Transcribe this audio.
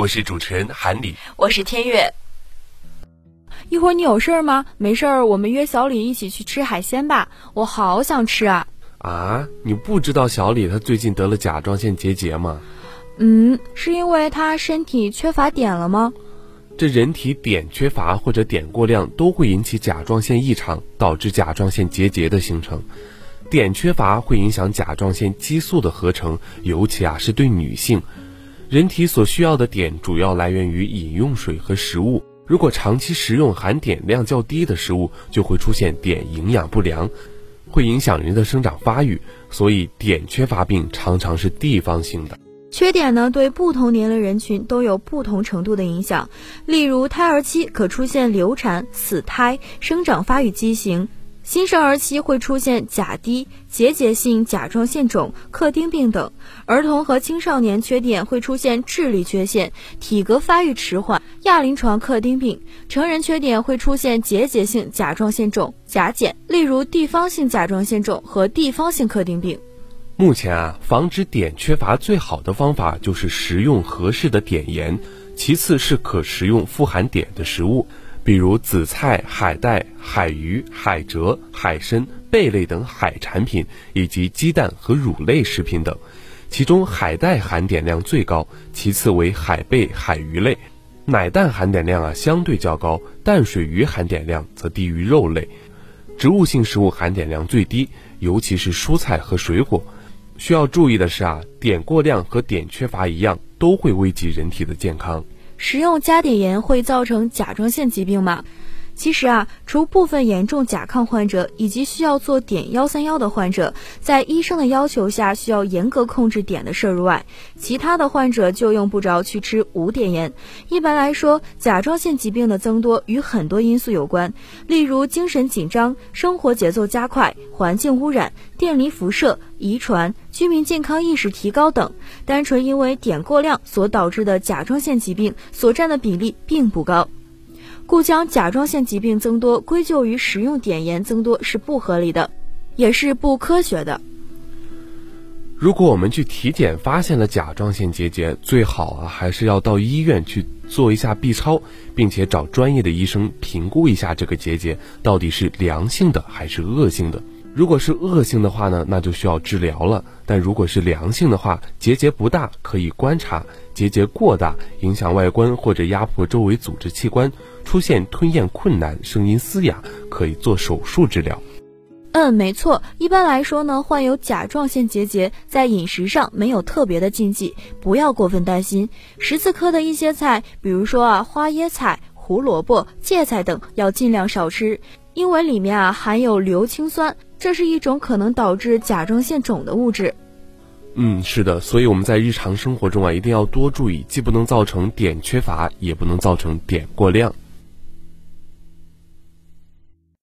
我是主持人韩礼，我是天悦。一会儿你有事儿吗？没事儿，我们约小李一起去吃海鲜吧，我好想吃啊！啊，你不知道小李他最近得了甲状腺结节吗？嗯，是因为他身体缺乏碘了吗？这人体碘缺乏或者碘过量都会引起甲状腺异常，导致甲状腺结节的形成。碘缺乏会影响甲状腺激素的合成，尤其啊是对女性。人体所需要的碘主要来源于饮用水和食物，如果长期食用含碘量较低的食物，就会出现碘营养不良，会影响人的生长发育。所以，碘缺乏病常常是地方性的。缺碘呢，对不同年龄人群都有不同程度的影响。例如，胎儿期可出现流产、死胎、生长发育畸形；新生儿期会出现甲低、结节性甲状腺肿、克丁病等；儿童和青少年缺碘会出现智力缺陷、体格发育迟缓、亚临床克丁病；成人缺碘会出现结节性甲状腺肿、甲减，例如地方性甲状腺肿和地方性克丁病。目前啊，防止碘缺乏最好的方法就是食用合适的碘盐，其次是可食用富含碘的食物，比如紫菜、海带、海鱼、海蜇、海参、贝类等海产品，以及鸡蛋和乳类食品等。其中海带含碘量最高，其次为海贝、海鱼类。奶蛋含碘量啊相对较高，淡水鱼含碘量则低于肉类。植物性食物含碘量最低，尤其是蔬菜和水果。需要注意的是啊，碘过量和碘缺乏一样，都会危及人体的健康。食用加碘盐会造成甲状腺疾病吗？其实啊，除部分严重甲亢患者以及需要做碘幺三幺的患者，在医生的要求下需要严格控制碘的摄入外，其他的患者就用不着去吃无碘盐。一般来说，甲状腺疾病的增多与很多因素有关，例如精神紧张、生活节奏加快、环境污染、电离辐射、遗传、居民健康意识提高等。单纯因为碘过量所导致的甲状腺疾病所占的比例并不高。故将甲状腺疾病增多归咎于食用碘盐增多是不合理的，也是不科学的。如果我们去体检发现了甲状腺结节，最好啊还是要到医院去做一下 B 超，并且找专业的医生评估一下这个结节到底是良性的还是恶性的。如果是恶性的话呢，那就需要治疗了；但如果是良性的话，结节不大，可以观察；结节过大，影响外观或者压迫周围组织器官，出现吞咽困难、声音嘶哑，可以做手术治疗。嗯，没错。一般来说呢，患有甲状腺结节在饮食上没有特别的禁忌，不要过分担心。十字科的一些菜，比如说啊花椰菜、胡萝卜、芥菜等，要尽量少吃，因为里面啊含有硫氰酸。这是一种可能导致甲状腺肿的物质。嗯，是的，所以我们在日常生活中啊，一定要多注意，既不能造成碘缺乏，也不能造成碘过量。